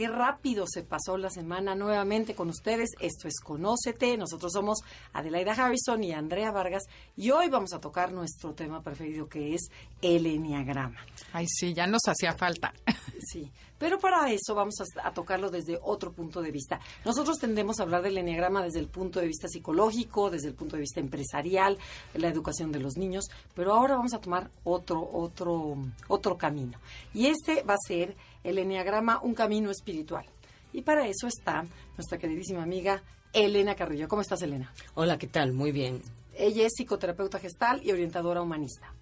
Qué rápido se pasó la semana nuevamente con ustedes. Esto es Conócete. Nosotros somos Adelaida Harrison y Andrea Vargas y hoy vamos a tocar nuestro tema preferido que es el Enneagrama. Ay, sí, ya nos hacía falta. Sí, pero para eso vamos a, a, tocarlo desde otro punto de vista. Nosotros tendemos a hablar del enneagrama desde el punto de vista psicológico, desde el punto de vista empresarial, la educación de los niños, pero ahora vamos a tomar otro, otro, otro camino. Y este va a ser el enneagrama, un camino espiritual. Y para eso está nuestra queridísima amiga Elena Carrillo. ¿Cómo estás, Elena? Hola, ¿qué tal? Muy bien. Ella es psicoterapeuta gestal y orientadora humanista.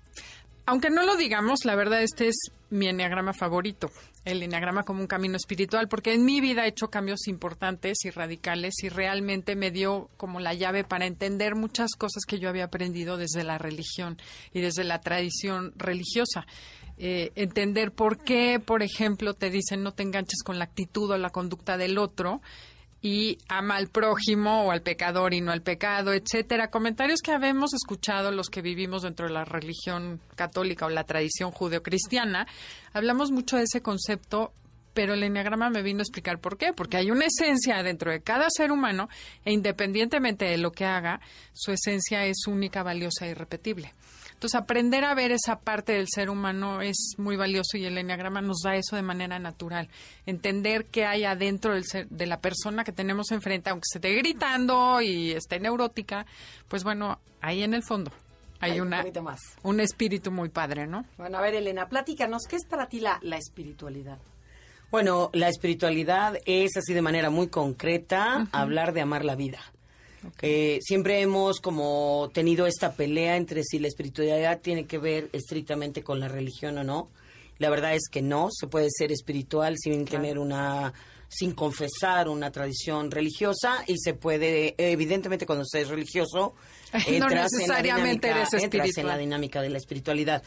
Aunque no lo digamos, la verdad este es mi enneagrama favorito, el enneagrama como un camino espiritual, porque en mi vida he hecho cambios importantes y radicales y realmente me dio como la llave para entender muchas cosas que yo había aprendido desde la religión y desde la tradición religiosa. Eh, entender por qué, por ejemplo, te dicen no te enganches con la actitud o la conducta del otro y ama al prójimo o al pecador y no al pecado, etcétera. Comentarios que habemos escuchado los que vivimos dentro de la religión católica o la tradición judeocristiana. Hablamos mucho de ese concepto, pero el enneagrama me vino a explicar por qué. Porque hay una esencia dentro de cada ser humano e independientemente de lo que haga, su esencia es única, valiosa e irrepetible. Entonces, aprender a ver esa parte del ser humano es muy valioso y el enneagrama nos da eso de manera natural. Entender qué hay adentro del ser, de la persona que tenemos enfrente, aunque se esté gritando y esté neurótica, pues bueno, ahí en el fondo hay, Hay una, un, más. un espíritu muy padre, ¿no? Bueno, a ver, Elena, platícanos, ¿qué es para ti la, la espiritualidad? Bueno, la espiritualidad es así de manera muy concreta, uh -huh. hablar de amar la vida. Okay. Eh, siempre hemos como tenido esta pelea entre si la espiritualidad tiene que ver estrictamente con la religión o no. La verdad es que no, se puede ser espiritual sin claro. tener una, sin confesar una tradición religiosa y se puede, evidentemente cuando se es religioso, no necesariamente en la eres espiritual. entras en la dinámica de la espiritualidad.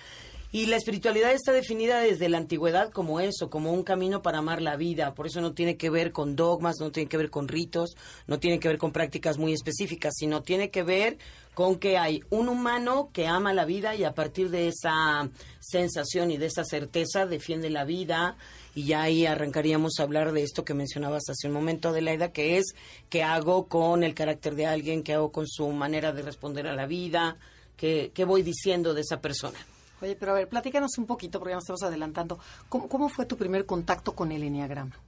Y la espiritualidad está definida desde la antigüedad como eso, como un camino para amar la vida. Por eso no tiene que ver con dogmas, no tiene que ver con ritos, no tiene que ver con prácticas muy específicas, sino tiene que ver con que hay un humano que ama la vida y a partir de esa sensación y de esa certeza defiende la vida. Y ya ahí arrancaríamos a hablar de esto que mencionabas hace un momento, Adelaida, que es qué hago con el carácter de alguien, qué hago con su manera de responder a la vida, qué, qué voy diciendo de esa persona. Oye, pero a ver, platícanos un poquito, porque ya nos estamos adelantando. ¿Cómo, cómo fue tu primer contacto con el Enneagrama?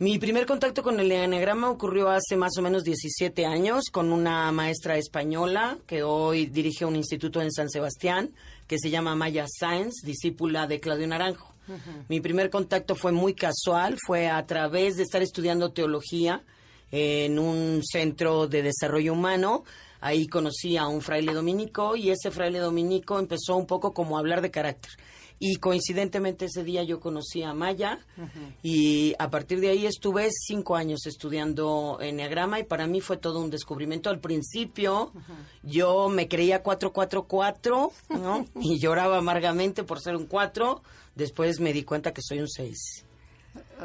Mi primer contacto con el Enneagrama ocurrió hace más o menos 17 años con una maestra española que hoy dirige un instituto en San Sebastián que se llama Maya Sáenz, discípula de Claudio Naranjo. Uh -huh. Mi primer contacto fue muy casual, fue a través de estar estudiando teología en un centro de desarrollo humano. Ahí conocí a un fraile dominico y ese fraile dominico empezó un poco como a hablar de carácter. Y coincidentemente ese día yo conocí a Maya uh -huh. y a partir de ahí estuve cinco años estudiando Enneagrama y para mí fue todo un descubrimiento. Al principio uh -huh. yo me creía 444 ¿no? y lloraba amargamente por ser un 4. Después me di cuenta que soy un 6.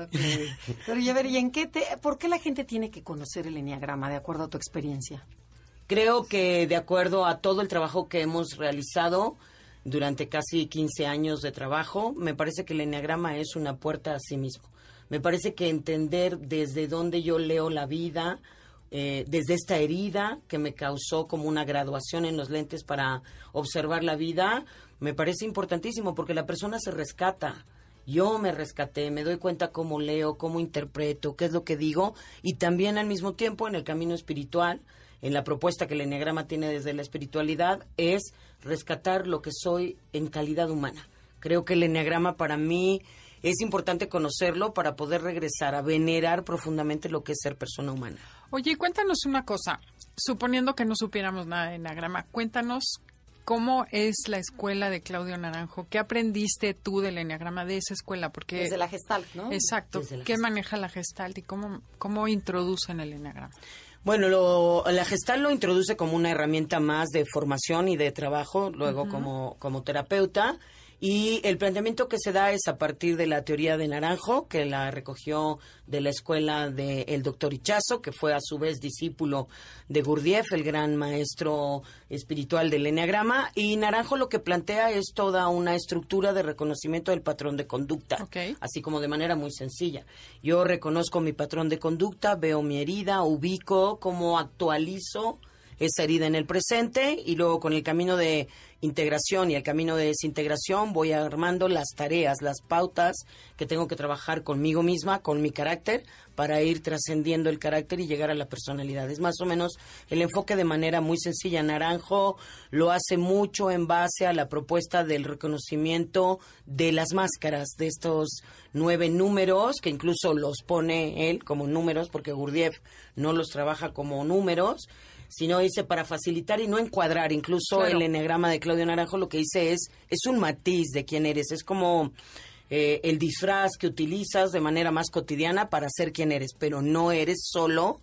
Okay. Pero y a ver, ¿y en qué te, por qué la gente tiene que conocer el Enneagrama de acuerdo a tu experiencia? Creo que de acuerdo a todo el trabajo que hemos realizado durante casi 15 años de trabajo, me parece que el Enneagrama es una puerta a sí mismo. Me parece que entender desde dónde yo leo la vida, eh, desde esta herida que me causó como una graduación en los lentes para observar la vida, me parece importantísimo porque la persona se rescata. Yo me rescaté, me doy cuenta cómo leo, cómo interpreto, qué es lo que digo y también al mismo tiempo en el camino espiritual, en la propuesta que el Enneagrama tiene desde la espiritualidad, es rescatar lo que soy en calidad humana. Creo que el Enneagrama para mí es importante conocerlo para poder regresar a venerar profundamente lo que es ser persona humana. Oye, cuéntanos una cosa, suponiendo que no supiéramos nada de Enneagrama, cuéntanos ¿Cómo es la escuela de Claudio Naranjo? ¿Qué aprendiste tú del enneagrama de esa escuela? Porque Desde la Gestalt, ¿no? Exacto. ¿Qué Gestalt. maneja la Gestalt y cómo, cómo introducen el enneagrama? Bueno, lo- la gestal lo introduce como una herramienta más de formación y de trabajo, luego como, como terapeuta. Y el planteamiento que se da es a partir de la teoría de Naranjo, que la recogió de la escuela del doctor Ichazo, que fue a su vez discípulo de Gurdjieff, el gran maestro espiritual del Enneagrama. Y Naranjo lo que plantea es toda una estructura de reconocimiento del patrón de conducta Ok. así como de manera muy sencilla. Yo reconozco mi patrón de conducta, veo mi herida, ubico cómo actualizo esa herida en el presente y luego con el camino de integración y el camino de desintegración voy armando las tareas, las pautas que tengo que trabajar conmigo misma, con mi carácter, para ir trascendiendo el carácter y llegar a la personalidad. Es más o menos el enfoque de manera muy sencilla. Naranjo lo hace mucho en base a la propuesta del reconocimiento de las máscaras, de estos nueve números, que incluso los pone él como números, porque Gurdjieff no los trabaja como números, sino dice para facilitar y no encuadrar. Incluso Claro. el enegrama de Claudio Naranjo lo que dice es, es un matiz de quién eres, es como eh, el disfraz que utilizas de manera más cotidiana para ser quien eres, pero no eres solo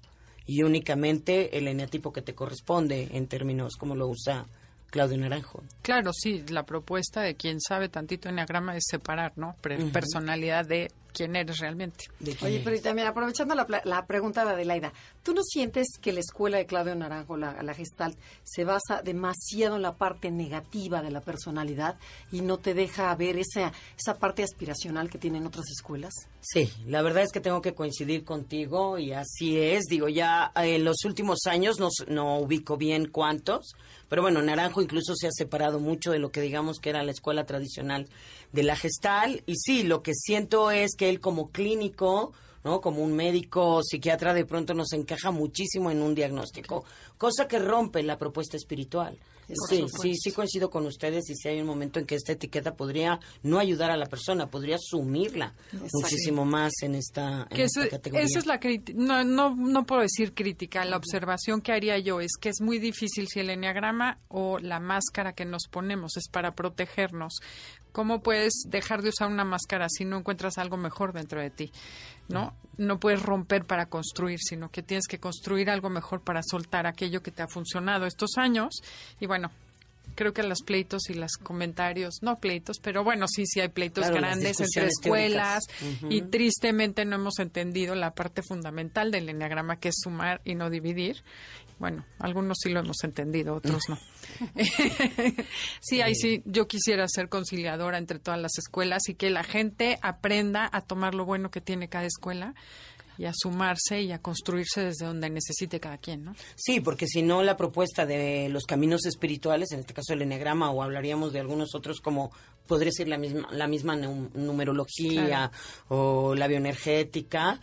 y únicamente el eneatipo que te corresponde en términos como lo usa Claudio Naranjo. Claro, sí, la propuesta de quien sabe tantito enneagrama es separar, ¿no? Pre- Personalidad de quién eres realmente. de quién Oye, eres. pero y también aprovechando la, la pregunta de Adelaida, ¿tú no sientes que la escuela de Claudio Naranjo, la, la Gestalt, se basa demasiado en la parte negativa de la personalidad y no te deja ver esa, esa parte aspiracional que tienen otras escuelas? Sí, la verdad es que tengo que coincidir contigo y así es. Digo, ya eh, en los últimos años no, no ubico bien cuántos, pero bueno, Naranjo incluso se ha separado mucho de lo que digamos que era la escuela tradicional de la gestal. Y sí, lo que siento es que él como clínico, ¿no? Como un médico psiquiatra de pronto nos encaja muchísimo en un diagnóstico, cosa que rompe la propuesta espiritual. Sí, sí, sí coincido con ustedes y si hay un momento en que esta etiqueta podría no ayudar a la persona, podría sumirla muchísimo más en esta, en Que esta eso- categoría. esa es la crítica, no, no, no puedo decir crítica, la observación que haría yo es que es muy difícil si el enneagrama o la máscara que nos ponemos es para protegernos. ¿Cómo puedes dejar de usar una máscara si no encuentras algo mejor dentro de ti? ¿No? No puedes romper para construir, sino que tienes que construir algo mejor para soltar aquello que te ha funcionado estos años. Y bueno, creo que los pleitos y los comentarios, no pleitos, pero bueno, sí, sí hay pleitos Claro, grandes entre escuelas y tristemente no hemos entendido la parte fundamental del enneagrama que es sumar y no dividir. Bueno, algunos sí lo hemos entendido, otros no. sí, ahí sí, yo quisiera ser conciliadora entre todas las escuelas y que la gente aprenda a tomar lo bueno que tiene cada escuela y a sumarse y a construirse desde donde necesite cada quien, ¿no? Sí, porque si no la propuesta de los caminos espirituales, en este caso el enegrama o hablaríamos de algunos otros como podría ser la misma la misma num- numerología o la bioenergética,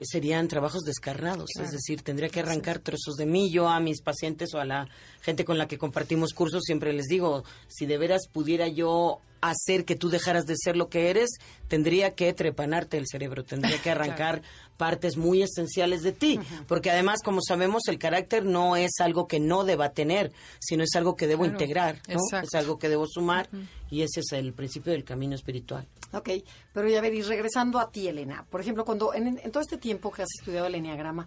serían trabajos descarnados, es decir, tendría que arrancar trozos de. Yo a mis pacientes o a la gente con la que compartimos cursos siempre les digo, si de veras pudiera yo hacer que tú dejaras de ser lo que eres, tendría que trepanarte el cerebro, tendría que arrancar partes muy esenciales de ti, porque además, como sabemos, el carácter no es algo que no deba tener, sino es algo que debo Claro, integrar, es algo que debo sumar y ese es el principio del camino espiritual. Ok, pero ya ver, y regresando a ti, Elena, por ejemplo, cuando en, en todo este tiempo que has estudiado el enneagrama,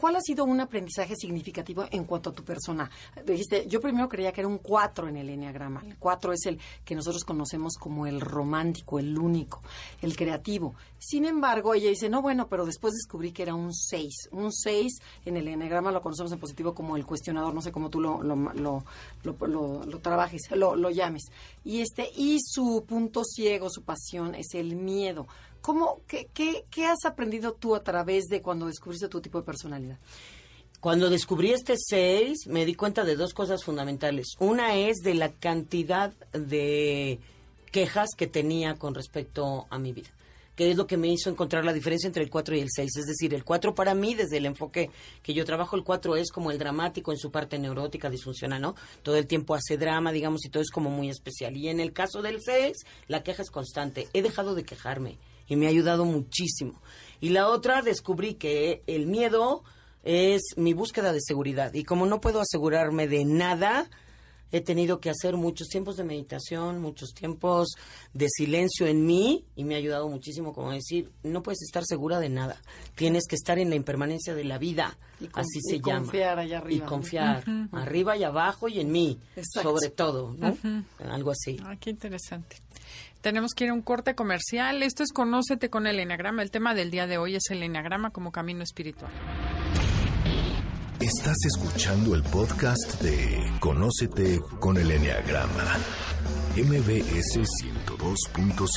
¿cuál ha sido un aprendizaje significativo en cuanto a tu persona? Dijiste, yo primero creía que era un 4 en el enneagrama. El 4 es el que nosotros conocemos como el romántico, el único, el creativo. Sin embargo, ella dice, no, bueno, pero después descubrí que era un 6. Un 6 en el enneagrama lo conocemos en positivo como el cuestionador, no sé cómo tú lo, lo, lo, lo, lo- trabajes, lo, lo llames. Y, este, y su punto ciego, su pasión, es el miedo. ¿Cómo, qué, qué, ¿Qué has aprendido tú a través de cuando descubriste tu tipo de personalidad? Cuando descubrí este 6, me di cuenta de dos cosas fundamentales. Una es de la cantidad de quejas que tenía con respecto a mi vida, que es lo que me hizo encontrar la diferencia entre el 4 y el 6. Es decir, el 4 para mí, desde el enfoque que yo trabajo, el 4 es como el dramático en su parte neurótica, disfuncional, ¿no? Todo el tiempo hace drama, digamos, y todo es como muy especial. Y en el caso del 6, la queja es constante. He dejado de quejarme y me ha ayudado muchísimo. Y la otra, descubrí que el miedo es mi búsqueda de seguridad. Y como no puedo asegurarme de nada, he tenido que hacer muchos tiempos de meditación, muchos tiempos de silencio en mí y me ha ayudado muchísimo como decir, no puedes estar segura de nada, tienes que estar en la impermanencia de la vida, así se llama. Y confiar allá arriba. Y confiar, arriba y abajo y en mí, sobre todo, ¿no? Algo así. Ah, qué interesante. Tenemos que ir a un corte comercial. Esto es Conócete con el Enneagrama. El tema del día de hoy es el Enneagrama como camino espiritual. Estás escuchando el podcast de Conócete con el Enneagrama. MBS 102.5.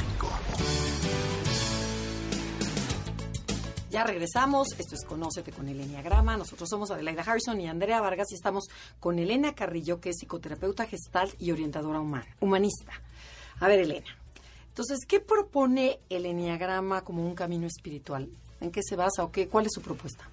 Ya regresamos. Esto es Conócete con el Enneagrama. Nosotros somos Adelaida Harrison y Andrea Vargas y estamos con Elena Carrillo, que es psicoterapeuta gestal y orientadora humanista. A ver, Elena. Entonces, ¿qué propone el Enneagrama como un camino espiritual? ¿En qué se basa o qué? ¿Cuál es su propuesta?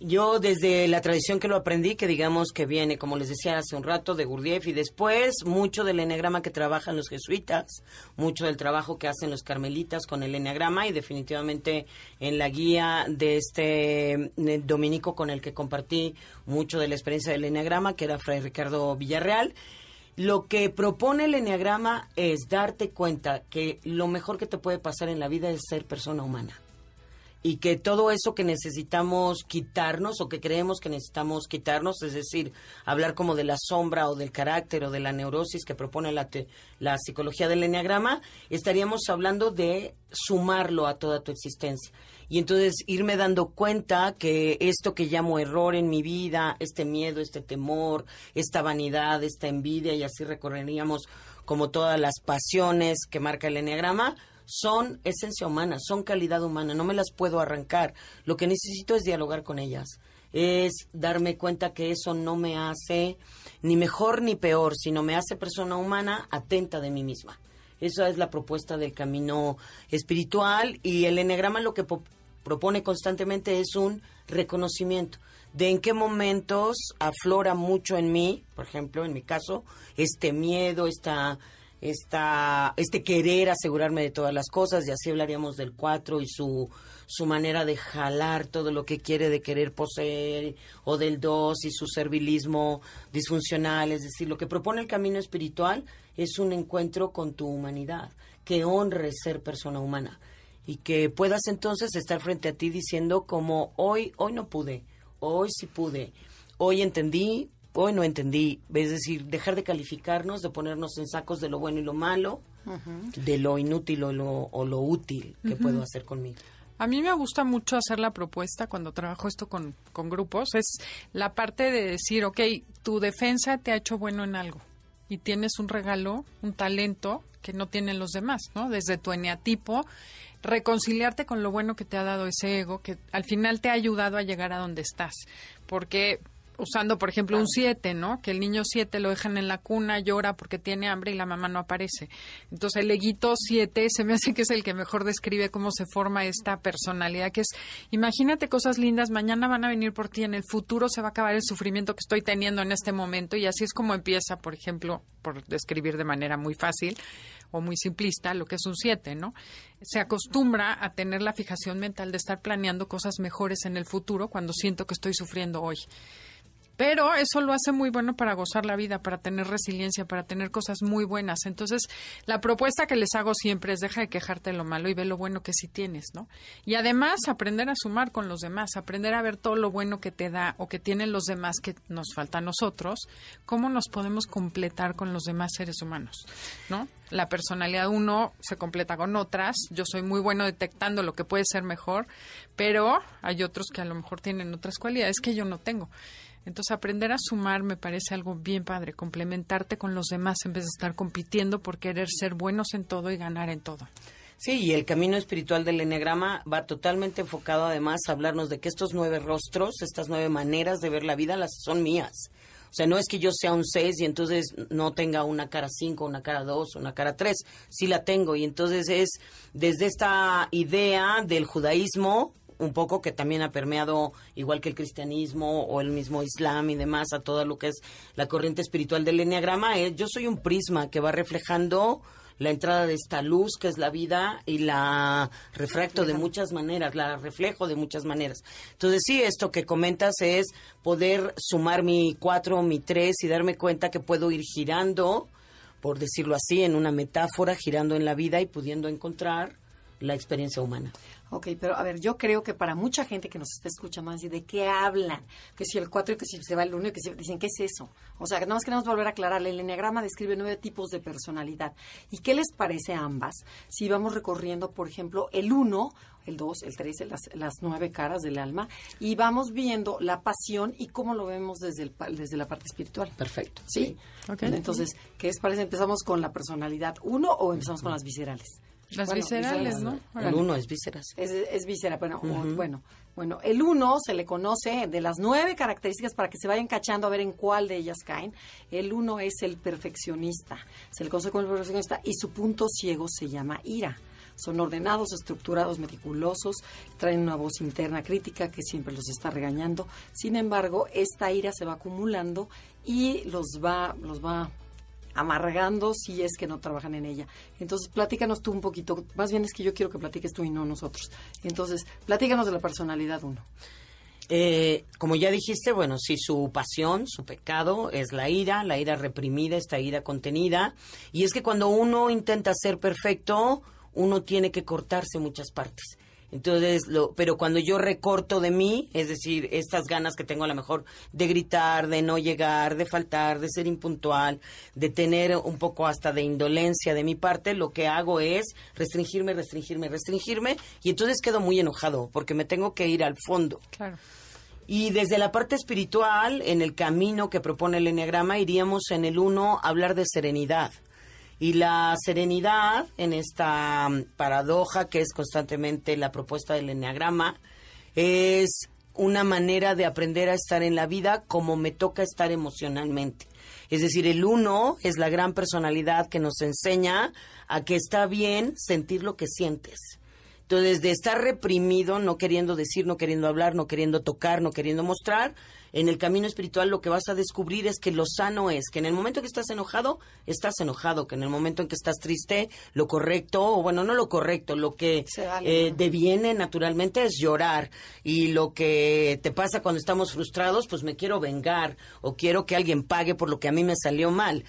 Yo desde la tradición que lo aprendí, que digamos que viene, como les decía hace un rato, de Gurdjieff y después mucho del eneagrama que trabajan los jesuitas, mucho del trabajo que hacen los carmelitas con el eneagrama y definitivamente en la guía de este eh, dominico con el que compartí mucho de la experiencia del eneagrama, que era Fray Ricardo Villarreal. Lo que propone el Enneagrama es darte cuenta que lo mejor que te puede pasar en la vida es ser persona humana. Y que todo eso que necesitamos quitarnos o que creemos que necesitamos quitarnos, es decir, hablar como de la sombra o del carácter o de la neurosis que propone la, la psicología del Enneagrama, estaríamos hablando de sumarlo a toda tu existencia. Y entonces irme dando cuenta que esto que llamo error en mi vida, este miedo, este temor, esta vanidad, esta envidia, y así recorreríamos como todas las pasiones que marca el enneagrama, son esencia humana, son calidad humana, no me las puedo arrancar. Lo que necesito es dialogar con ellas, es darme cuenta que eso no me hace ni mejor ni peor, sino me hace persona humana atenta de mí misma. Esa es la propuesta del camino espiritual y el enneagrama lo que propone constantemente es un reconocimiento de en qué momentos aflora mucho en mí, por ejemplo, en mi caso, este miedo, esta, esta, este querer asegurarme de todas las cosas, y así hablaríamos del cuatro y su, su manera de jalar todo lo que quiere de querer poseer, o del dos y su servilismo disfuncional, es decir, lo que propone el camino espiritual es un encuentro con tu humanidad, que honre ser persona humana y que puedas entonces estar frente a ti diciendo como hoy, hoy no pude, hoy sí pude, hoy entendí, hoy no entendí, es decir, dejar de calificarnos, de ponernos en sacos de lo bueno y lo malo, de lo inútil o lo, o lo útil que puedo hacer conmigo. A mí me gusta mucho hacer la propuesta cuando trabajo esto con, con grupos, es la parte de decir, ok, tu defensa te ha hecho bueno en algo y tienes un regalo, un talento que no tienen los demás, ¿no? Desde tu eneatipo reconciliarte con lo bueno que te ha dado ese ego, que al final te ha ayudado a llegar a donde estás. Porque usando, por ejemplo, un 7, ¿no? Que el niño 7 lo dejan en la cuna, llora porque tiene hambre y la mamá no aparece. Entonces, el eguito 7 se me hace que es el que mejor describe cómo se forma esta personalidad, que es, imagínate cosas lindas, mañana van a venir por ti, en el futuro se va a acabar el sufrimiento que estoy teniendo en este momento y así es como empieza, por ejemplo, por describir de manera muy fácil, o muy simplista lo que es un 7, ¿no? Se acostumbra a tener la fijación mental de estar planeando cosas mejores en el futuro cuando siento que estoy sufriendo hoy. Pero eso lo hace muy bueno para gozar la vida, para tener resiliencia, para tener cosas muy buenas. Entonces, la propuesta que les hago siempre es deja de quejarte de lo malo y ve lo bueno que sí tienes, ¿no? Y además aprender a sumar con los demás, aprender a ver todo lo bueno que te da o que tienen los demás que nos falta a nosotros, cómo nos podemos completar con los demás seres humanos, ¿no? La personalidad uno se completa con otras. Yo soy muy bueno detectando lo que puede ser mejor, pero hay otros que a lo mejor tienen otras cualidades que yo no tengo. Entonces, aprender a sumar me parece algo bien padre, complementarte con los demás en vez de estar compitiendo por querer ser buenos en todo y ganar en todo. Sí, y el camino espiritual del Enneagrama va totalmente enfocado además a hablarnos de que estos nueve rostros, estas nueve maneras de ver la vida, las son mías. O sea, no es que yo sea un seis y entonces no tenga una cara cinco, una cara dos, una cara tres. Sí la tengo. Y entonces es desde esta idea del judaísmo, un poco que también ha permeado, igual que el cristianismo o el mismo islam y demás, a todo lo que es la corriente espiritual del enneagrama, es yo soy un prisma que va reflejando la entrada de esta luz que es la vida y la refracto de muchas maneras, la reflejo de muchas maneras. Entonces sí, esto que comentas es poder sumar mi cuatro, mi tres y darme cuenta que puedo ir girando, por decirlo así, en una metáfora, girando en la vida y pudiendo encontrar la experiencia humana. Ok, pero a ver, yo creo que para mucha gente que nos está escuchando, así de qué hablan, que si el 4 y que si se va el 1 y que si dicen, ¿qué es eso? O sea, nada más queremos volver a aclararle. El enneagrama describe nueve tipos de personalidad. ¿Y qué les parece a ambas? Si vamos recorriendo, por ejemplo, el 1, el 2, el 3, las, las nueve caras del alma, y vamos viendo la pasión y cómo lo vemos desde, el, desde la parte espiritual. Perfecto. ¿Sí? Okay. Entonces, ¿qué les parece? ¿Empezamos con la personalidad 1 o empezamos con las viscerales? Las viscerales, ¿no? El uno es vísceras. Es, es víscera, bueno, bueno, bueno, el uno se le conoce de las nueve características para que se vayan cachando a ver en cuál de ellas caen. El uno es el perfeccionista, se le conoce como el perfeccionista y su punto ciego se llama ira. Son ordenados, estructurados, meticulosos, traen una voz interna crítica que siempre los está regañando. Sin embargo, esta ira se va acumulando y los va, los va amargando si es que no trabajan en ella. Entonces, platícanos tú un poquito, más bien es que yo quiero que platiques tú y no nosotros. Entonces, platícanos de la personalidad uno. Eh, como ya dijiste, bueno, si su pasión, su pecado es la ira, la ira reprimida, esta ira contenida. Y es que cuando uno intenta ser perfecto, uno tiene que cortarse muchas partes. Entonces, lo, pero cuando yo recorto de mí, es decir, estas ganas que tengo a lo mejor de gritar, de no llegar, de faltar, de ser impuntual, de tener un poco hasta de indolencia de mi parte, lo que hago es restringirme, restringirme, restringirme, y entonces quedo muy enojado porque me tengo que ir al fondo. Claro. Y desde la parte espiritual, en el camino que propone el Enneagrama, iríamos en el uno a hablar de serenidad. Y la serenidad en esta paradoja que es constantemente la propuesta del enneagrama es una manera de aprender a estar en la vida como me toca estar emocionalmente. Es decir, el uno es la gran personalidad que nos enseña a que está bien sentir lo que sientes. Entonces, de estar reprimido, no queriendo decir, no queriendo hablar, no queriendo tocar, no queriendo mostrar, en el camino espiritual lo que vas a descubrir es que lo sano es que en el momento que estás enojado, estás enojado, que en el momento en que estás triste, lo correcto, o bueno, no lo correcto, lo que eh, deviene naturalmente es llorar. Y lo que te pasa cuando estamos frustrados, pues me quiero vengar o quiero que alguien pague por lo que a mí me salió mal.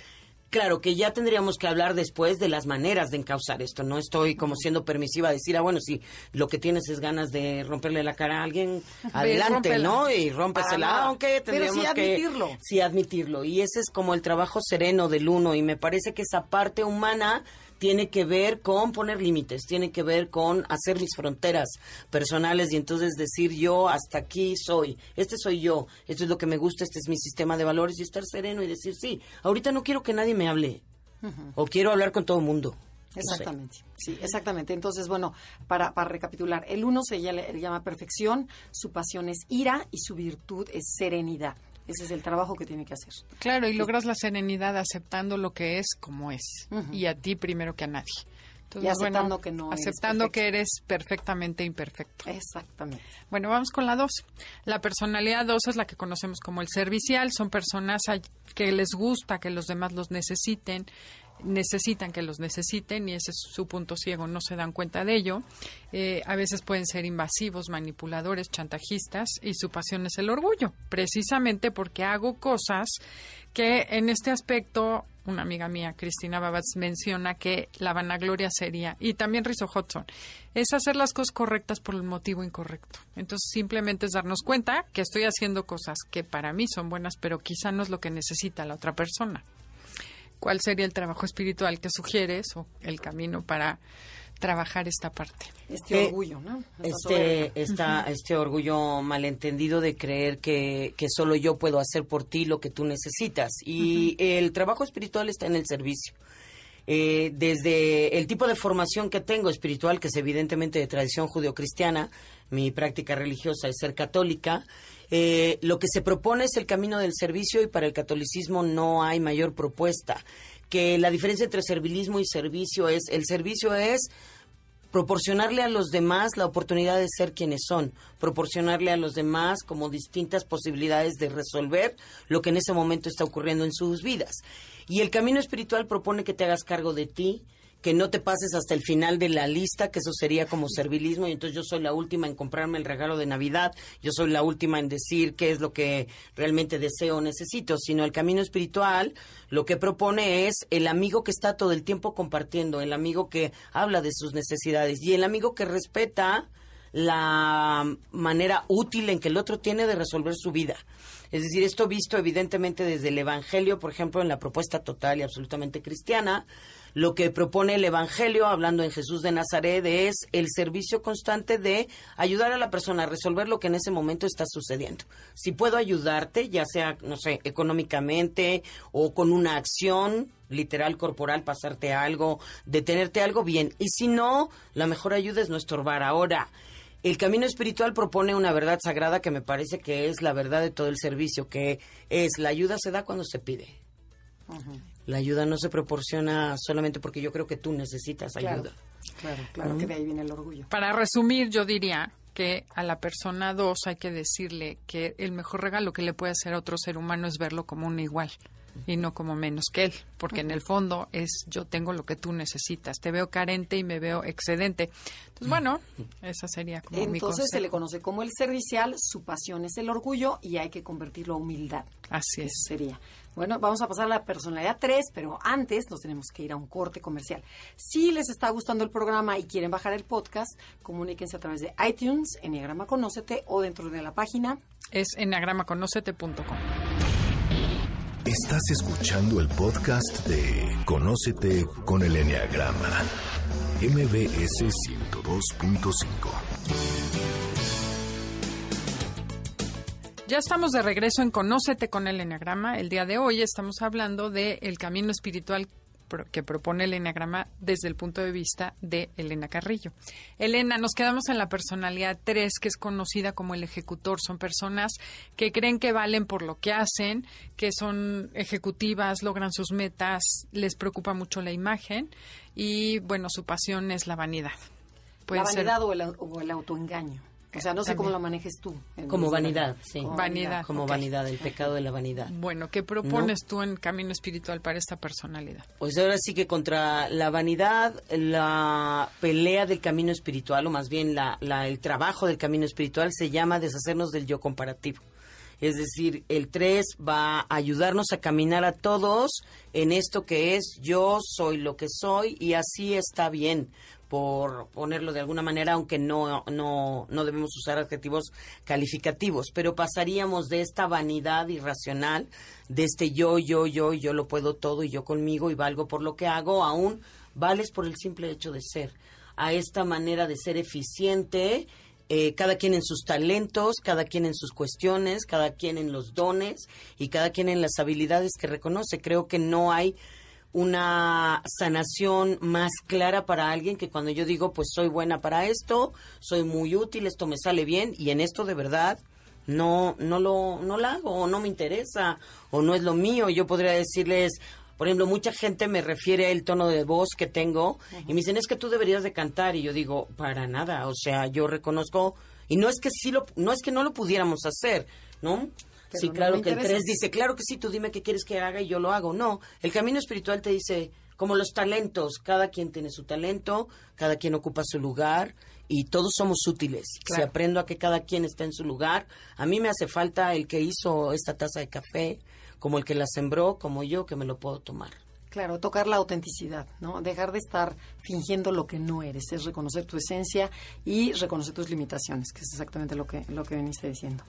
Claro que ya tendríamos que hablar después de las maneras de encauzar esto. No estoy como siendo permisiva a decir, ah, bueno, si lo que tienes es ganas de romperle la cara a alguien, adelante, ¿no? Y rómpesela, aunque tendríamos Pero sí admitirlo. que... Sí admitirlo. Y ese es como el trabajo sereno del uno. Y me parece que esa parte humana tiene que ver con poner límites, tiene que ver con hacer mis fronteras personales y entonces decir yo hasta aquí soy, este soy yo, esto es lo que me gusta, este es mi sistema de valores y estar sereno y decir sí, ahorita no quiero que nadie me hable o quiero hablar con todo el mundo. Exactamente, sí, exactamente. Entonces, bueno, para, para recapitular, el uno se llama perfección, su pasión es ira y su virtud es serenidad. Ese es el trabajo que tiene que hacer. Claro, y logras la serenidad aceptando lo que es como es. Y a ti primero que a nadie. y aceptando que no Aceptando que eres perfectamente imperfecto. Exactamente. Bueno, vamos con la dos. La personalidad dos es la que conocemos como el servicial. Son personas que les gusta que los demás los necesiten, necesitan que los necesiten y ese es su punto ciego, no se dan cuenta de ello. Eh, a veces pueden ser invasivos, manipuladores, chantajistas y su pasión es el orgullo, precisamente porque hago cosas que en este aspecto, una amiga mía, Cristina Babatz, menciona que la vanagloria sería, y también Rizzo Hudson, es hacer las cosas correctas por el motivo incorrecto. Entonces simplemente es darnos cuenta que estoy haciendo cosas que para mí son buenas, pero quizá no es lo que necesita la otra persona cuál sería el trabajo espiritual que sugieres o el camino para trabajar esta parte. Este orgullo, ¿no? este, este orgullo malentendido de creer que, que, solo yo puedo hacer por ti lo que tú necesitas. Y el trabajo espiritual está en el servicio. Eh, desde el tipo de formación que tengo espiritual, que es evidentemente de tradición judeocristiana, mi práctica religiosa es ser católica, eh, lo que se propone es el camino del servicio y para el catolicismo no hay mayor propuesta. Que la diferencia entre servilismo y servicio es, el servicio es proporcionarle a los demás la oportunidad de ser quienes son, proporcionarle a los demás como distintas posibilidades de resolver lo que en ese momento está ocurriendo en sus vidas. Y el camino espiritual propone que te hagas cargo de ti, que no te pases hasta el final de la lista, que eso sería como servilismo, y entonces yo soy la última en comprarme el regalo de Navidad, yo soy la última en decir qué es lo que realmente deseo o necesito, sino el camino espiritual lo que propone es el amigo que está todo el tiempo compartiendo, el amigo que habla de sus necesidades y el amigo que respeta la manera útil en que el otro tiene de resolver su vida. Es decir, esto visto evidentemente desde el Evangelio, por ejemplo, en la propuesta total y absolutamente cristiana, lo que propone el Evangelio, hablando en Jesús de Nazaret, es el servicio constante de ayudar a la persona a resolver lo que en ese momento está sucediendo. Si puedo ayudarte, ya sea, no sé, económicamente o con una acción literal corporal, pasarte algo, detenerte algo, bien. Y si no, la mejor ayuda es no estorbar. Ahora, el camino espiritual propone una verdad sagrada que me parece que es la verdad de todo el servicio, que es la ayuda se da cuando se pide. La ayuda no se proporciona solamente porque yo creo que tú necesitas ayuda. Claro, claro, que de ahí viene el orgullo. Para resumir, yo diría que a la persona dos hay que decirle que el mejor regalo que le puede hacer a otro ser humano es verlo como un igual y no como menos que él, porque en el fondo es yo tengo lo que tú necesitas, te veo carente y me veo excedente. Entonces, bueno, esa sería como mi Entonces se le conoce como el servicial, su pasión es el orgullo y hay que convertirlo a humildad. Así es. sería. Bueno, vamos a pasar a la personalidad 3, pero antes nos tenemos que ir a un corte comercial. Si les está gustando el programa y quieren bajar el podcast, comuníquense a través de iTunes, Enneagrama Conócete o dentro de la página. Es enneagramaconocete.com. Estás escuchando el podcast de Conócete con el Enneagrama, MBS 102.5. Ya estamos de regreso en Conócete con el Enneagrama. El día de hoy estamos hablando del camino espiritual que propone el Enneagrama desde el punto de vista de Elena Carrillo. Elena, nos quedamos en la personalidad 3, que es conocida como el ejecutor. Son personas que creen que valen por lo que hacen, que son ejecutivas, logran sus metas, les preocupa mucho la imagen y, bueno, su pasión es la vanidad. Puede la ser- vanidad o el, o el autoengaño. O sea, no sé cómo lo manejes tú. Como vanidad, sí. Como Vanidad. Como vanidad, el pecado de la vanidad. Bueno, ¿qué propones tú en camino espiritual para esta personalidad? Pues ahora sí que contra la vanidad, la pelea del camino espiritual, o más bien la, la- el trabajo del camino espiritual, se llama deshacernos del yo comparativo. Es decir, el 3 va a ayudarnos a caminar a todos en esto que es yo soy lo que soy y así está bien, por ponerlo de alguna manera, aunque no, no, no debemos usar adjetivos calificativos, pero pasaríamos de esta vanidad irracional, de este yo, yo, yo, yo lo puedo todo y yo conmigo y valgo por lo que hago, a un vales por el simple hecho de ser, a esta manera de ser eficiente, eh, cada quien en sus talentos, cada quien en sus cuestiones, cada quien en los dones y cada quien en las habilidades que reconoce. Creo que no hay una sanación más clara para alguien que cuando yo digo, pues soy buena para esto, soy muy útil, esto me sale bien y en esto de verdad no no lo no la hago o no me interesa o no es lo mío. Yo podría decirles, por ejemplo, mucha gente me refiere al tono de voz que tengo y me dicen, "Es que tú deberías de cantar." Y yo digo, "Para nada." O sea, yo reconozco y no es que sí lo no es que no lo pudiéramos hacer, ¿no? Pero sí, claro que el interesa. 3 dice, claro que sí, tú dime qué quieres que haga y yo lo hago. No, el camino espiritual te dice, como los talentos, cada quien tiene su talento, cada quien ocupa su lugar y todos somos útiles. Si Claro. aprendo a que cada quien está en su lugar, a mí me hace falta el que hizo esta taza de café, como el que la sembró, como yo que me lo puedo tomar. Claro, tocar la autenticidad, ¿no? Dejar de estar fingiendo lo que no eres, es reconocer tu esencia y reconocer tus limitaciones, que es exactamente lo que, lo que veniste diciendo.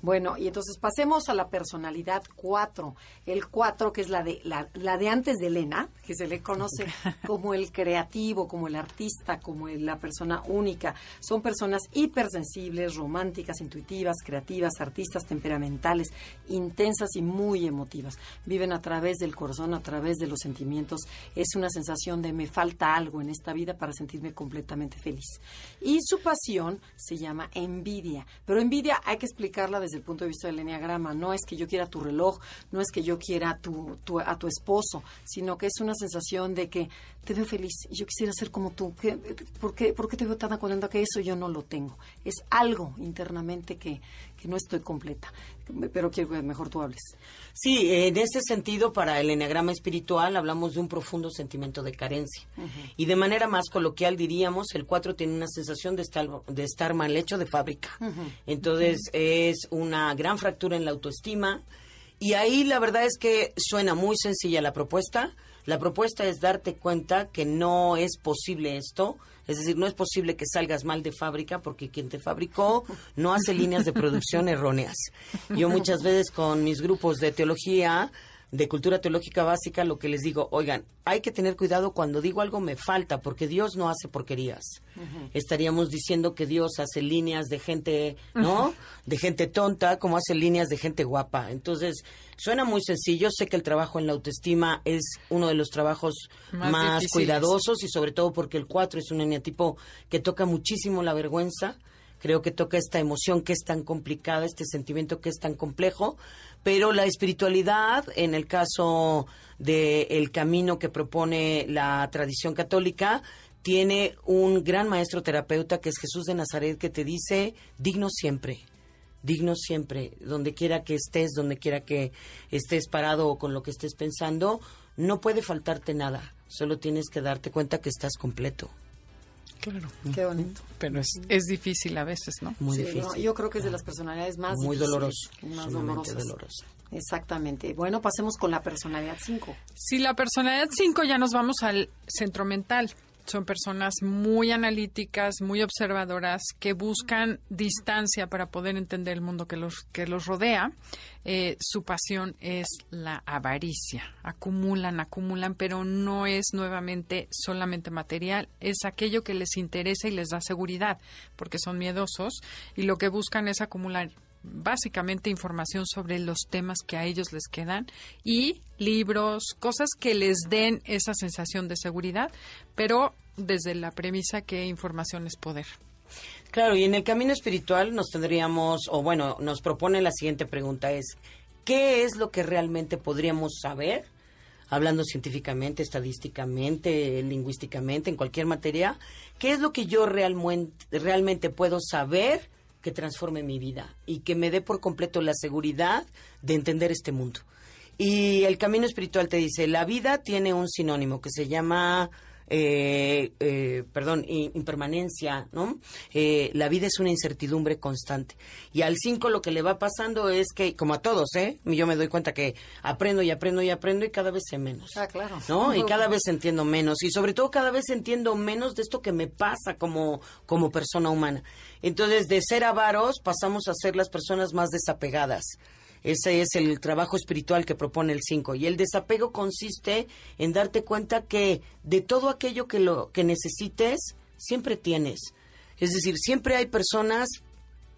Bueno, y entonces pasemos a la personalidad 4. El 4, que es la de, la, la de antes de Elena, que se le conoce como el creativo, como el artista, como la persona única. Son personas hipersensibles, románticas, intuitivas, creativas, artistas temperamentales, intensas y muy emotivas. Viven a través del corazón, a través de los sentimientos. Es una sensación de me falta algo en esta vida para sentirme completamente feliz. Y su pasión se llama envidia. Pero envidia hay que explicarla desde el punto de vista del enneagrama. No es que yo quiera tu reloj, no es que yo quiera tu, tu- a tu esposo, sino que es una sensación de que te veo feliz yo quisiera ser como tú. ¿Qué, por, qué, ¿Por qué te veo tan contenta que eso yo no lo tengo? Es algo internamente que, no estoy completa. Pero quiero que mejor tú hables. Sí, en ese sentido, para el enneagrama espiritual hablamos de un profundo sentimiento de carencia. Y de manera más coloquial diríamos, el 4 tiene una sensación de estar, de estar mal hecho de fábrica. Entonces es una gran fractura en la autoestima. Y ahí la verdad es que suena muy sencilla la propuesta, la propuesta es darte cuenta que no es posible esto, es decir, no es posible que salgas mal de fábrica porque quien te fabricó no hace líneas de producción erróneas. Yo muchas veces con mis grupos de teología de cultura teológica básica, lo que les digo, oigan, hay que tener cuidado cuando digo algo me falta, porque Dios no hace porquerías. Estaríamos diciendo que Dios hace líneas de gente, ¿no? De gente tonta, como hace líneas de gente guapa. Entonces, suena muy sencillo. Sé que el trabajo en la autoestima es uno de los trabajos más, cuidadosos y sobre todo porque el 4 es un eneatipo que toca muchísimo la vergüenza. Creo que toca esta emoción que es tan complicada, este sentimiento que es tan complejo, pero la espiritualidad, en el caso del camino que propone la tradición católica, tiene un gran maestro terapeuta que es Jesús de Nazaret que te dice, digno siempre, digno siempre, donde quiera que estés, donde quiera que estés parado o con lo que estés pensando, no puede faltarte nada, solo tienes que darte cuenta que estás completo. Claro. Qué bonito. Pero es, es difícil a veces, ¿no? Muy difícil. yo creo que es de las personalidades más Muy doloroso. Más dolorosas. Exactamente. Bueno, pasemos con la personalidad 5. Si la personalidad 5 ya nos vamos al centro mental son personas muy analíticas, muy observadoras, que buscan distancia para poder entender el mundo que los, que los rodea. Eh, su pasión es la avaricia. Acumulan, acumulan, pero no es nuevamente solamente material, es aquello que les interesa y les da seguridad, porque son miedosos y lo que buscan es acumular básicamente información sobre los temas que a ellos les quedan y libros, cosas que les den esa sensación de seguridad, pero desde la premisa que información es poder. Claro, y en el camino espiritual nos tendríamos, o bueno, nos propone la siguiente pregunta es, ¿qué es lo que realmente podríamos saber? Hablando científicamente, estadísticamente, lingüísticamente, en cualquier materia, ¿qué es lo que yo realmente puedo saber que transforme mi vida y que me dé por completo la seguridad de entender este mundo. Y el camino espiritual te dice, la vida tiene un sinónimo que se llama eh, eh, perdón, impermanencia, ¿no? Eh, la vida es una incertidumbre constante. Y al 5 lo que le va pasando es que, como a todos, ¿eh? Yo me doy cuenta que aprendo y aprendo y aprendo y cada vez sé menos. Ah, claro. ¿No? Y cada vez entiendo menos. Y sobre todo cada vez entiendo menos de esto que me pasa como, como persona humana. Entonces, de ser avaros pasamos a ser las personas más desapegadas. Ese es el trabajo espiritual que propone el 5. Y el desapego consiste en darte cuenta que de todo aquello que, lo, que necesites, siempre tienes. Es decir, siempre hay personas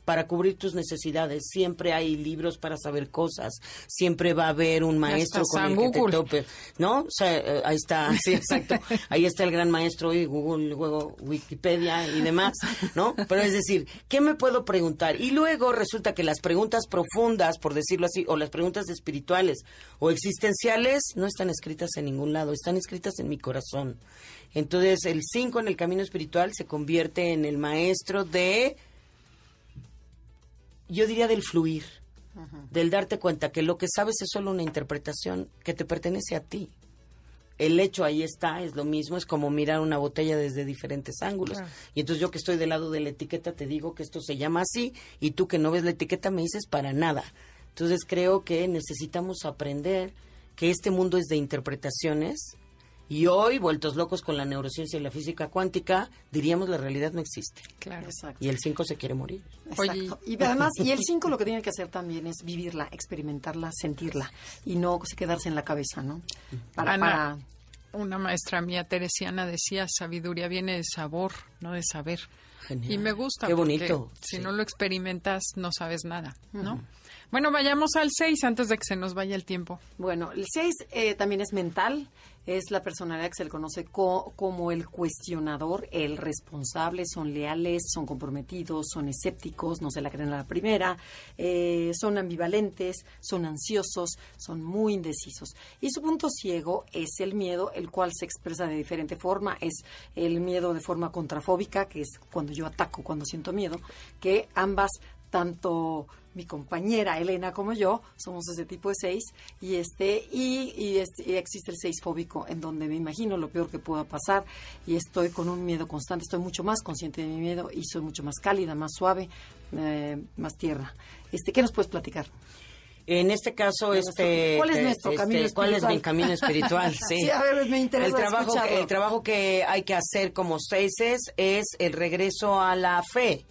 para cubrir tus necesidades. Siempre hay libros para saber cosas. Siempre va a haber un maestro con el que te tope. ¿No? O sea, eh, ahí está, sí, exacto. Ahí está el gran maestro y Google, luego Wikipedia y demás, ¿no? Pero es decir, ¿qué me puedo preguntar? Y luego resulta que las preguntas profundas, por decirlo así, o las preguntas espirituales o existenciales no están escritas en ningún lado, están escritas en mi corazón. Entonces, el 5 en el camino espiritual se convierte en el maestro de yo diría del fluir, del darte cuenta que lo que sabes es solo una interpretación que te pertenece a ti. El hecho ahí está, es lo mismo, es como mirar una botella desde diferentes ángulos. Y entonces yo que estoy del lado de la etiqueta te digo que esto se llama así y tú que no ves la etiqueta me dices para nada. Entonces creo que necesitamos aprender que este mundo es de interpretaciones y hoy, vueltos locos con la neurociencia y la física cuántica, diríamos la realidad no existe. Claro, exacto. Y el 5 se quiere morir. Exacto. y además, y el 5 lo que tiene que hacer también es vivirla, experimentarla, sentirla y no quedarse en la cabeza, ¿no? Para, una maestra mía teresiana decía, sabiduría viene de sabor, no de saber. Genial. Y me gusta. Qué bonito. Si no lo experimentas, no sabes nada, ¿no? Bueno, vayamos al 6 antes de que se nos vaya el tiempo. Bueno, el 6 eh, también es mental, es la personalidad que se le conoce co- como el cuestionador, el responsable, son leales, son comprometidos, son escépticos, no se la creen a la primera, eh, son ambivalentes, son ansiosos, son muy indecisos. Y su punto ciego es el miedo, el cual se expresa de diferente forma, es el miedo de forma contrafóbica, que es cuando yo ataco, cuando siento miedo, que ambas tanto mi compañera Elena como yo somos ese tipo de seis y este y, y este- y existe el seis fóbico en donde me imagino lo peor que pueda pasar y estoy con un miedo constante estoy mucho más consciente de mi miedo y soy mucho más cálida más suave eh, más tierna este qué nos puedes platicar En este caso, este, nuestro- ¿cuál es nuestro camino ¿Cuál es espiritual? mi camino espiritual? Sí. Sí, a ver, me interesa El trabajo, escucharlo. el trabajo que hay que hacer como seises es el regreso a la fe.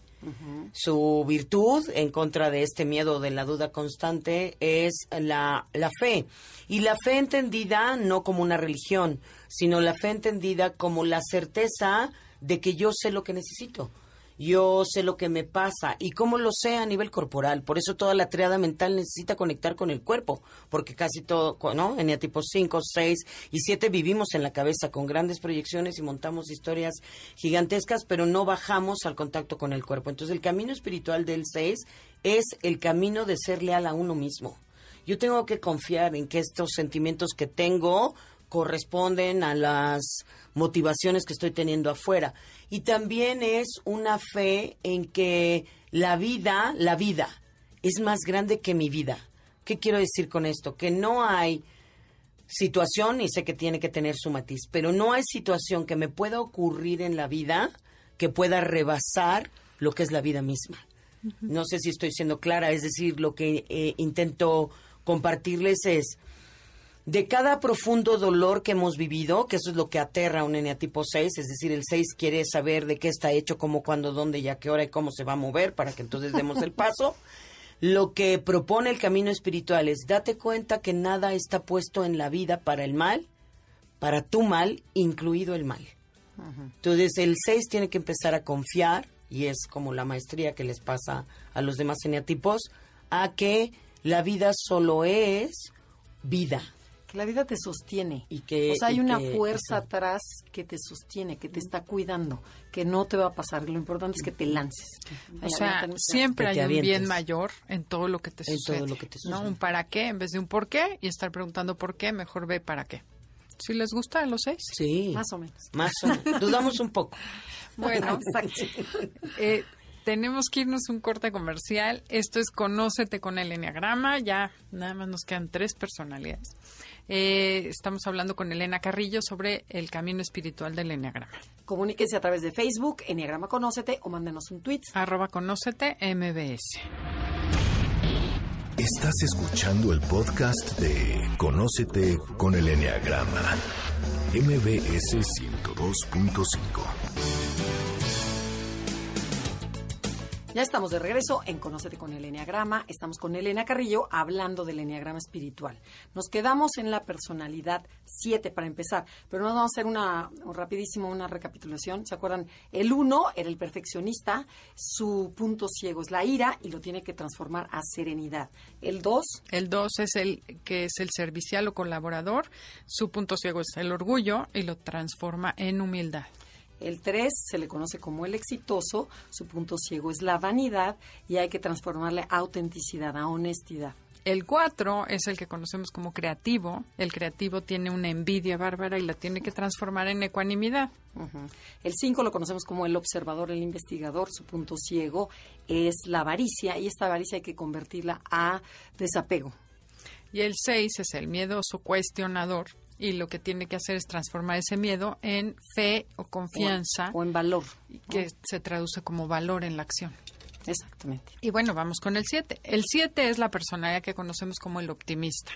Su virtud en contra de este miedo de la duda constante es la, la fe. Y la fe entendida no como una religión, sino la fe entendida como la certeza de que yo sé lo que necesito. Yo sé lo que me pasa y cómo lo sé a nivel corporal. Por eso toda la triada mental necesita conectar con el cuerpo, porque casi todo, ¿no? En tipo 5, 6 y 7 vivimos en la cabeza con grandes proyecciones y montamos historias gigantescas, pero no bajamos al contacto con el cuerpo. Entonces el camino espiritual del 6 es el camino de ser leal a uno mismo. Yo tengo que confiar en que estos sentimientos que tengo corresponden a las motivaciones que estoy teniendo afuera. Y también es una fe en que la vida, la vida, es más grande que mi vida. ¿Qué quiero decir con esto? Que no hay situación, y sé que tiene que tener su matiz, pero no hay situación que me pueda ocurrir en la vida que pueda rebasar lo que es la vida misma. No sé si estoy siendo clara, es decir, lo que eh, intento compartirles es, de cada profundo dolor que hemos vivido, que eso es lo que aterra a un eneatipo 6, es decir, el 6 quiere saber de qué está hecho, cómo, cuándo, dónde y a qué hora y cómo se va a mover para que entonces demos el paso. Lo que propone el camino espiritual es date cuenta que nada está puesto en la vida para el mal, para tu mal, incluido el mal. Entonces el 6 tiene que empezar a confiar, y es como la maestría que les pasa a los demás eneatipos, a que la vida solo es vida. Que la vida te sostiene. Y que- o sea, hay una que- fuerza exacto. atrás que te sostiene, que te está cuidando, que no te va a pasar. Lo importante es que te lances. O Ay, sea, aviéntame. siempre hay un bien mayor en todo lo que te En sucede. todo lo que te ¿no? sucede. Un para qué en vez de un por qué y estar preguntando por qué, mejor ve para qué. Si les gusta a los seis. Sí. Más o menos. Más o menos. Dudamos un poco. Bueno, Exacto. eh, tenemos que irnos un corte comercial. Esto es Conócete con el Enneagrama. Ya nada más nos quedan tres personalidades. Eh, estamos hablando con Elena Carrillo sobre el camino espiritual del Enneagrama. Comuníquense a través de Facebook, Enneagrama Conócete, o mándenos un tweet. Arroba Conócete MBS. Estás escuchando el podcast de Conócete con el Enneagrama. MBS 102.5. Ya estamos de regreso en Conócete con el Enneagrama. Estamos con Elena Carrillo hablando del Enneagrama espiritual. Nos quedamos en la personalidad 7 para empezar, pero nos vamos a hacer una un rapidísimo una recapitulación. ¿Se acuerdan? El 1 era el perfeccionista, su punto ciego es la ira y lo tiene que transformar a serenidad. El 2 El 2 es el que es el servicial o colaborador. Su punto ciego es el orgullo y lo transforma en humildad. El 3 se le conoce como el exitoso, su punto ciego es la vanidad y hay que transformarle a autenticidad, a honestidad. El 4 es el que conocemos como creativo. El creativo tiene una envidia bárbara y la tiene que transformar en ecuanimidad. El 5 lo conocemos como el observador, el investigador, su punto ciego es la avaricia y esta avaricia hay que convertirla a desapego. Y el 6 es el miedoso cuestionador y lo que tiene que hacer es transformar ese miedo en fe o confianza O en valor. que se traduce como valor en la acción. Exactamente. Y bueno, vamos con el 7. El 7 es la personalidad que conocemos como el optimista.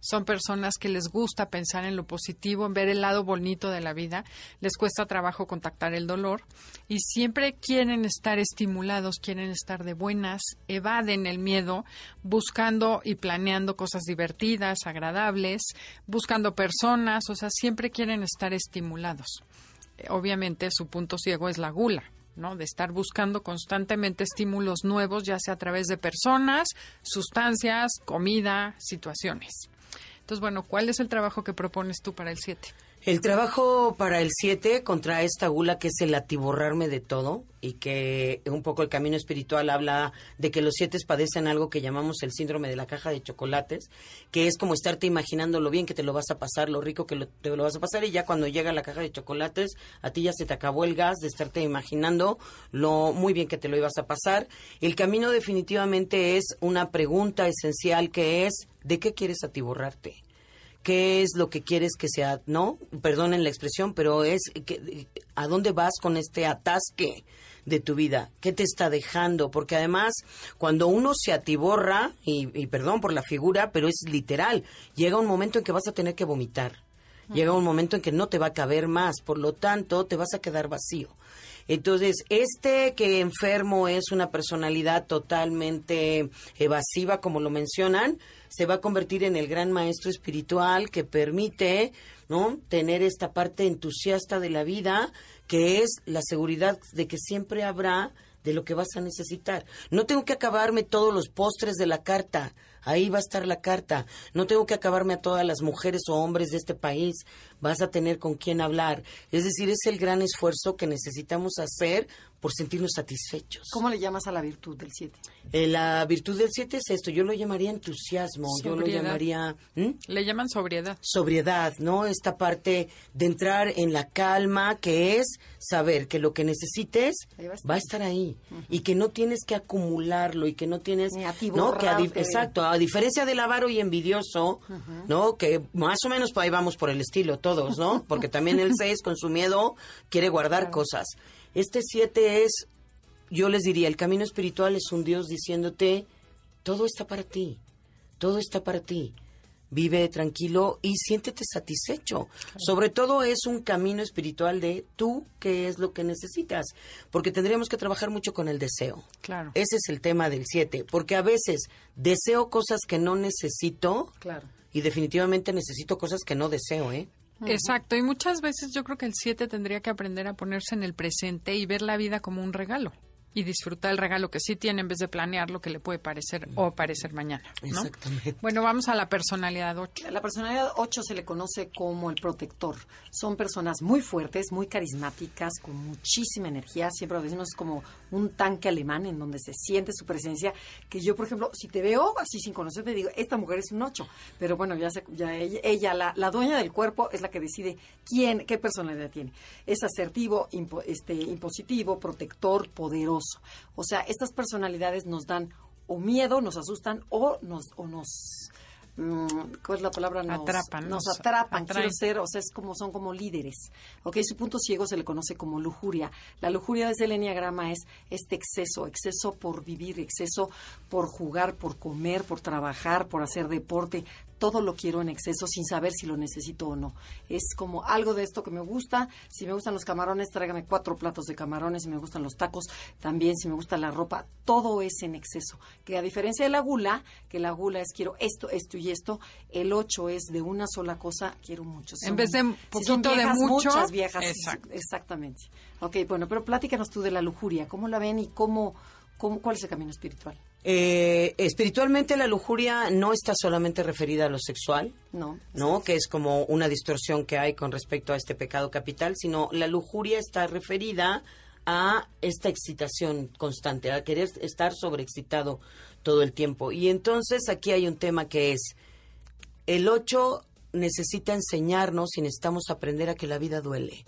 Son personas que les gusta pensar en lo positivo, en ver el lado bonito de la vida, les cuesta trabajo contactar el dolor y siempre quieren estar estimulados, quieren estar de buenas, evaden el miedo, buscando y planeando cosas divertidas, agradables, buscando personas, o sea, siempre quieren estar estimulados. Eh, Obviamente su punto ciego es la gula ¿no? De estar buscando constantemente estímulos nuevos, ya sea a través de personas, sustancias, comida, situaciones. Entonces, bueno, ¿cuál es el trabajo que propones tú para el 7? El trabajo para el 7 contra esta gula que es el atiborrarme de todo y que un poco el camino espiritual habla de que los siete padecen algo que llamamos el síndrome de la caja de chocolates, que es como estarte imaginando lo bien que te lo vas a pasar, lo rico que te lo vas a pasar y ya cuando llega la caja de chocolates a ti ya se te acabó el gas de estarte imaginando lo muy bien que te lo ibas a pasar. El camino definitivamente es una pregunta esencial que es ¿de qué quieres atiborrarte? Qué es lo que quieres que sea, ¿no? Perdonen la expresión, pero es que, a dónde vas con este atasque de tu vida, qué te está dejando, porque además cuando uno se atiborra, y, y perdón por la figura, pero es literal, llega un momento en que vas a tener que vomitar, llega un momento en que no te va a caber más, por lo tanto te vas a quedar vacío. Entonces, este que enfermo es una personalidad totalmente evasiva, como lo mencionan, se va a convertir en el gran maestro espiritual que permite, ¿no? Tener esta parte entusiasta de la vida, que es la seguridad de que siempre habrá de lo que vas a necesitar. No tengo que acabarme todos los postres de la carta. Ahí va a estar la carta. No tengo que acabarme a todas las mujeres o hombres de este país. Vas a tener con quién hablar. Es decir, es el gran esfuerzo que necesitamos hacer por sentirnos satisfechos. ¿Cómo le llamas a la virtud del 7? Eh, la virtud del 7 es esto, yo lo llamaría entusiasmo, yo lo llamaría... Le llaman sobriedad. Sobriedad, ¿no? Esta parte de entrar en la calma, que es saber que lo que necesites va a estar, ahí y que no tienes que acumularlo y que no tienes... ¿no? que Exacto, a diferencia del avaro y envidioso, ¿no? Que más o menos ahí vamos por el estilo todos, ¿no? Porque también el 6 con su miedo quiere guardar cosas. Este siete es, yo les diría, el camino espiritual es un Dios diciéndote, todo está para ti, todo está para ti. Vive tranquilo y siéntete satisfecho. Sobre todo es un camino espiritual de tú qué es lo que necesitas, porque tendríamos que trabajar mucho con el deseo. Claro. Ese es el tema del siete, porque a veces deseo cosas que no necesito. Claro. Y definitivamente necesito cosas que no deseo, ¿eh? Exacto, y muchas veces yo creo que el 7 tendría que aprender a ponerse en el presente y ver la vida como un regalo y disfrutar el regalo que sí tiene en vez de planear lo que le puede parecer o parecer mañana. Exactamente. Bueno, vamos a la personalidad 8. La personalidad 8 se le conoce como el protector. Son personas muy fuertes, muy carismáticas, con muchísima energía. Siempre lo decimos como un tanque alemán en donde se siente su presencia. Que yo, por ejemplo, si te veo así sin conocerte, digo, esta mujer es un 8. Pero bueno, ya, ya ella, la, la, dueña del cuerpo, es la que decide quién, qué personalidad tiene. Es asertivo, este, impositivo, protector, poderoso o sea, estas personalidades nos dan o miedo, nos asustan o nos, o nos Mm, ¿cuál es la palabra? Nos atrapan. Nos, atrapan, quiero ser, o sea, es como, son como líderes. Ok, su punto ciego se le conoce como lujuria. La lujuria desde el enneagrama es este exceso, exceso por vivir, exceso por jugar, por comer, por trabajar, por hacer deporte. Todo lo quiero en exceso sin saber si lo necesito o no. Es como algo de esto que me gusta. Si me gustan los camarones, tráigame cuatro platos de camarones. Si me gustan los tacos, también. Si me gusta la ropa, todo es en exceso. Que a diferencia de la gula, que la gula es quiero esto, esto y esto, el 8 es de una sola cosa, quiero mucho. en vez de poquito de mucho. Muchas viejas. Exactamente. Ok, bueno, pero platícanos tú de la lujuria. ¿Cómo la ven y cómo, cómo cuál es el camino espiritual? Eh, espiritualmente la lujuria no está solamente referida a lo sexual, no, no, que es como una distorsión que hay con respecto a este pecado capital, sino la lujuria está referida a esta excitación constante, a querer estar sobreexcitado todo el tiempo. Y entonces aquí hay un tema que es, el 8 necesita enseñarnos y necesitamos aprender a que la vida duele.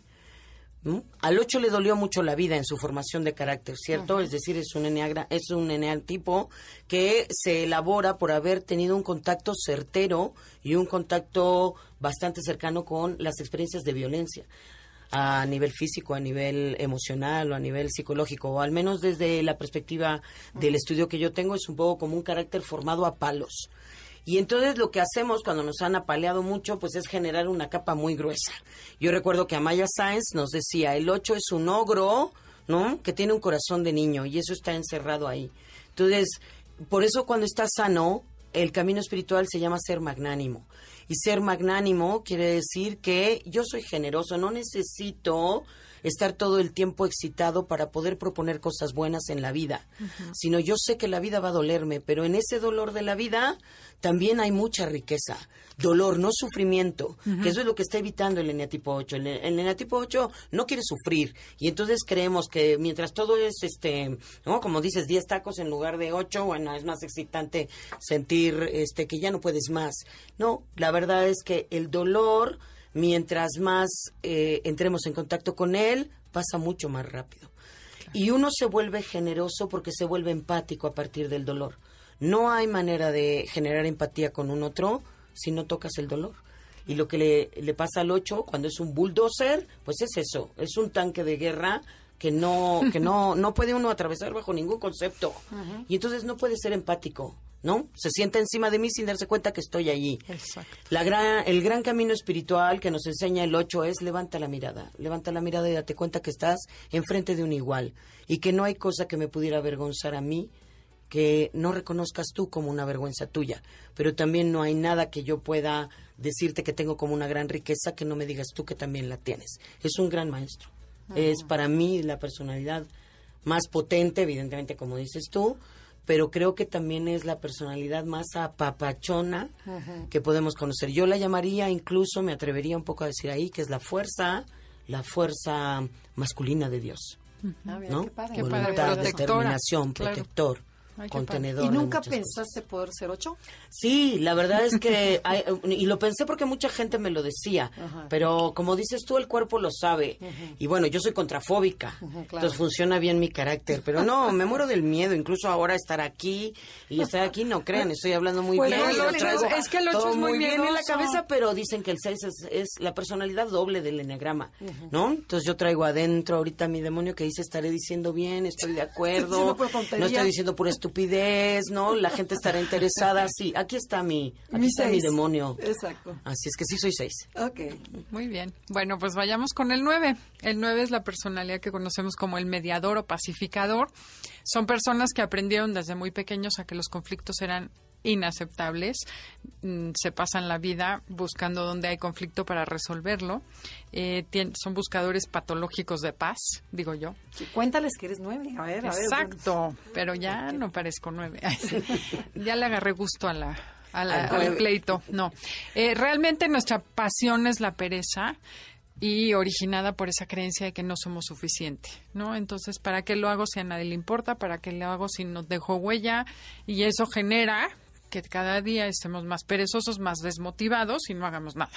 Al 8 le dolió mucho la vida en su formación de carácter, ¿cierto? Es decir, es un eneagra, es un eneatipo que se elabora por haber tenido un contacto certero y un contacto bastante cercano con las experiencias de violencia a nivel físico, a nivel emocional o a nivel psicológico, o al menos desde la perspectiva del estudio que yo tengo, es un poco como un carácter formado a palos. Y entonces lo que hacemos cuando nos han apaleado mucho, pues es generar una capa muy gruesa. Yo recuerdo que Amaya Sáenz nos decía, el 8 es un ogro, ¿no? Que tiene un corazón de niño y eso está encerrado ahí. Entonces, por eso cuando está sano, el camino espiritual se llama ser magnánimo. Y ser magnánimo quiere decir que yo soy generoso, no necesito estar todo el tiempo excitado para poder proponer cosas buenas en la vida, sino yo sé que la vida va a dolerme, pero en ese dolor de la vida también hay mucha riqueza. Dolor, no sufrimiento, que eso es lo que está evitando el eneatipo 8. El, el eneatipo 8 no quiere sufrir y entonces creemos que mientras todo es, este, ¿no? como dices, 10 tacos en lugar de 8, bueno, es más excitante sentir este, que ya no puedes más. No, la verdad es que el dolor mientras más eh, entremos en contacto con él, pasa mucho más rápido. Y uno se vuelve generoso porque se vuelve empático a partir del dolor. No hay manera de generar empatía con un otro si no tocas el dolor. Y lo que le, le pasa al 8 cuando es un bulldozer, pues es eso, es un tanque de guerra que no que no no puede uno atravesar bajo ningún concepto. Y entonces no puede ser empático. ¿No? Se sienta encima de mí sin darse cuenta que estoy allí. Exacto. La gran, el gran camino espiritual que nos enseña el 8 es levanta la mirada, levanta la mirada y date cuenta que estás enfrente de un igual y que no hay cosa que me pudiera avergonzar a mí que no reconozcas tú como una vergüenza tuya, pero también no hay nada que yo pueda decirte que tengo como una gran riqueza que no me digas tú que también la tienes. Es un gran maestro. Es para mí la personalidad más potente, evidentemente, como dices tú, pero creo que también es la personalidad más apapachona que podemos conocer. Yo la llamaría, incluso me atrevería un poco a decir ahí, que es la fuerza, la fuerza masculina de Dios. Ah, mira, ¿no? qué padre. Qué padre, Voluntad, determinación, claro. Ay, contenedor. ¿Y nunca pensaste poder ser ocho? Sí, la verdad es que, hay- y lo pensé porque mucha gente me lo decía, Ajá. pero como dices tú, el cuerpo lo sabe. Y bueno, yo soy contrafóbica, claro. entonces funciona bien mi carácter, pero no, me muero del miedo, incluso ahora estar aquí y estar aquí, no crean, estoy hablando muy Pues bien. no, traigo es- es que el ocho es muy bien en la cabeza, pero dicen que el 6 es, es la personalidad doble del enneagrama, ¿no? Entonces yo traigo adentro ahorita mi demonio que dice estaré diciendo bien, estoy de acuerdo, no estoy diciendo pura estupidez, ¿no? La gente estará interesada, sí, aquí está mi, aquí está mi demonio. Exacto. Así es que sí soy seis. Ok. Muy bien. Bueno, pues vayamos con el 9. El 9 es la personalidad que conocemos como el mediador o pacificador. Son personas que aprendieron desde muy pequeños a que los conflictos eran inaceptables. Mm, Se pasan la vida buscando donde hay conflicto para resolverlo. Eh, tien- son buscadores patológicos de paz, digo yo. Sí, cuéntales que eres nueve. A ver, a ver. Exacto, pero ya no parezco nueve. Ya le agarré gusto a la, a la- Al pleito. No, Eh, realmente nuestra pasión es la pereza y originada por esa creencia de que no somos suficiente, ¿no? Entonces, ¿para qué lo hago si a nadie le importa? ¿Para qué lo hago si no dejo huella? Y eso genera que cada día estemos más perezosos, más desmotivados y no hagamos nada.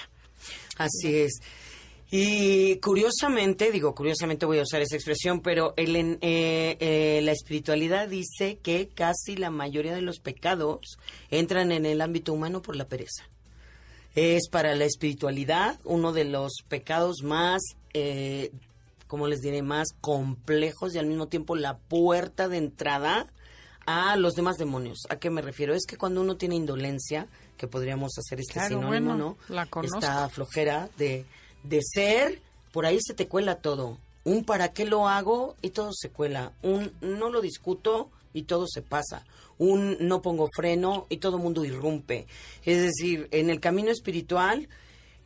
Así es. Y curiosamente, digo, curiosamente voy a usar esa expresión, pero eh, eh, la espiritualidad dice que casi la mayoría de los pecados entran en el ámbito humano por la pereza. Es para la espiritualidad uno de los pecados más, eh, como les diré, más complejos y al mismo tiempo la puerta de entrada a los demás demonios. ¿A qué me refiero? Es que cuando uno tiene indolencia, que podríamos hacer este Claro, sinónimo, bueno, ¿no? la. Esta flojera de, de ser, por ahí se te cuela todo. Un para qué lo hago y todo se cuela. Un no lo discuto y todo se pasa. Un no pongo freno y todo mundo irrumpe. Es decir, en el camino espiritual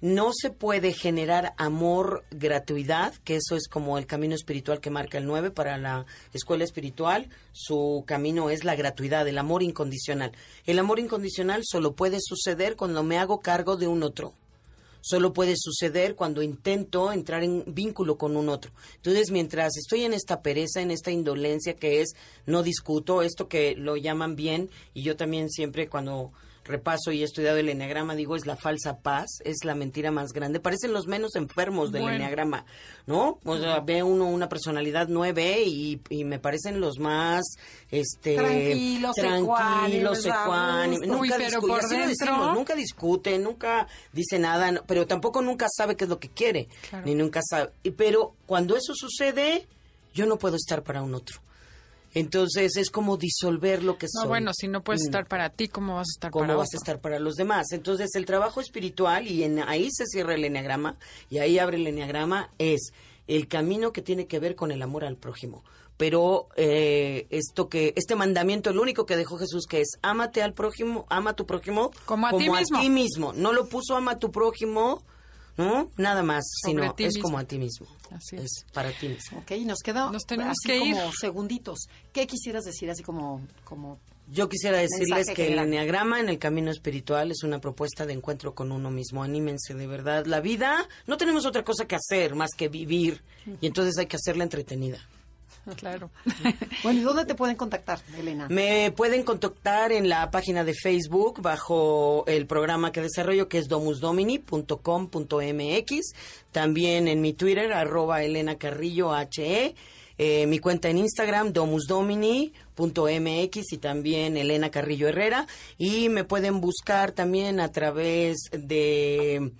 no se puede generar amor gratuidad, que eso es como el camino espiritual que marca el 9 para la escuela espiritual. Su camino es la gratuidad, el amor incondicional. El amor incondicional solo puede suceder cuando me hago cargo de un otro. Solo puede suceder cuando intento entrar en vínculo con un otro. Entonces, mientras estoy en esta pereza, en esta indolencia que es no discuto, esto que lo llaman bien, y yo también siempre cuando repaso y he estudiado el enneagrama, digo, es la falsa paz, es la mentira más grande. Parecen los menos enfermos del Bueno. enneagrama, ¿no? O sea, ve uno una personalidad nueve y, y me parecen los más, este... Tranquilos, tranquilos, ecuánimes, Nunca discu- por dentro- decimos, nunca discute, nunca dice nada, pero tampoco nunca sabe qué es lo que quiere, Claro. ni nunca sabe. Y- Pero cuando eso sucede, yo no puedo estar para un otro. Entonces es como disolver lo que No, soy. bueno, si no puedes Mm. estar para ti, ¿cómo vas a estar ¿Cómo para vas a estar para los demás? Entonces, el trabajo espiritual, y en, ahí se cierra el enneagrama, y ahí abre el enneagrama, es el camino que tiene que ver con el amor al prójimo. Pero eh, esto que este mandamiento, el único que dejó Jesús, que es ámate al prójimo, ama a tu prójimo Como a ti mismo. mismo. No lo puso ama a tu prójimo, ¿no? Nada más, Sobre sino es mismo. como a ti mismo. Así es. es para ti mismo. Ok, nos queda Nos tenemos así que ir. como segunditos. ¿Qué quisieras decir así como, como Yo quisiera decirles que el enneagrama en el camino espiritual es una propuesta de encuentro con uno mismo. Anímense de verdad. La vida no tenemos otra cosa que hacer más que vivir y entonces hay que hacerla entretenida. Claro. Bueno, ¿y dónde te pueden contactar, Elena? Me pueden contactar en la página de Facebook bajo el programa que desarrollo que es domusdomini.com.mx. También en mi Twitter, arroba Elena Carrillo HE. Eh, mi cuenta en Instagram, domusdomini.mx y también Elena Carrillo Herrera. Y me pueden buscar también a través de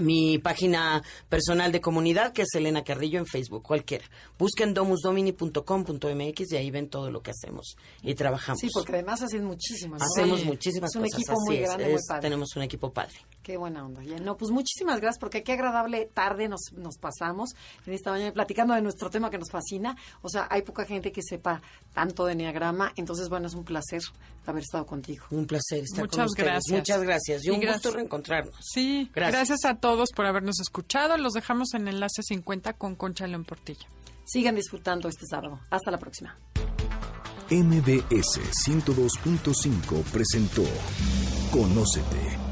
mi página personal de comunidad, que es Elena Carrillo en Facebook, cualquiera. Busquen domusdomini.com.mx y ahí ven todo lo que hacemos y trabajamos. Sí, porque además hacen muchísimas ¿no? Hacemos muchísimas es un cosas. equipo muy así es, grande, muy padre. Tenemos un equipo padre. Qué buena onda. Ya, No, pues muchísimas gracias porque qué agradable tarde nos, nos pasamos en esta mañana platicando de nuestro tema que nos fascina. O sea, hay poca gente que sepa tanto de Enneagrama, entonces bueno, es un placer haber estado contigo. Un placer estar con Muchas ustedes. gracias. Muchas gracias. Y Y un gracias. gusto reencontrarnos. Sí, Gracias. gracias. a todos por habernos escuchado. Los dejamos en Enlace 50 con Concha León Portilla. Sigan disfrutando este sábado. Hasta la próxima. MBS 102.5 presentó Conócete.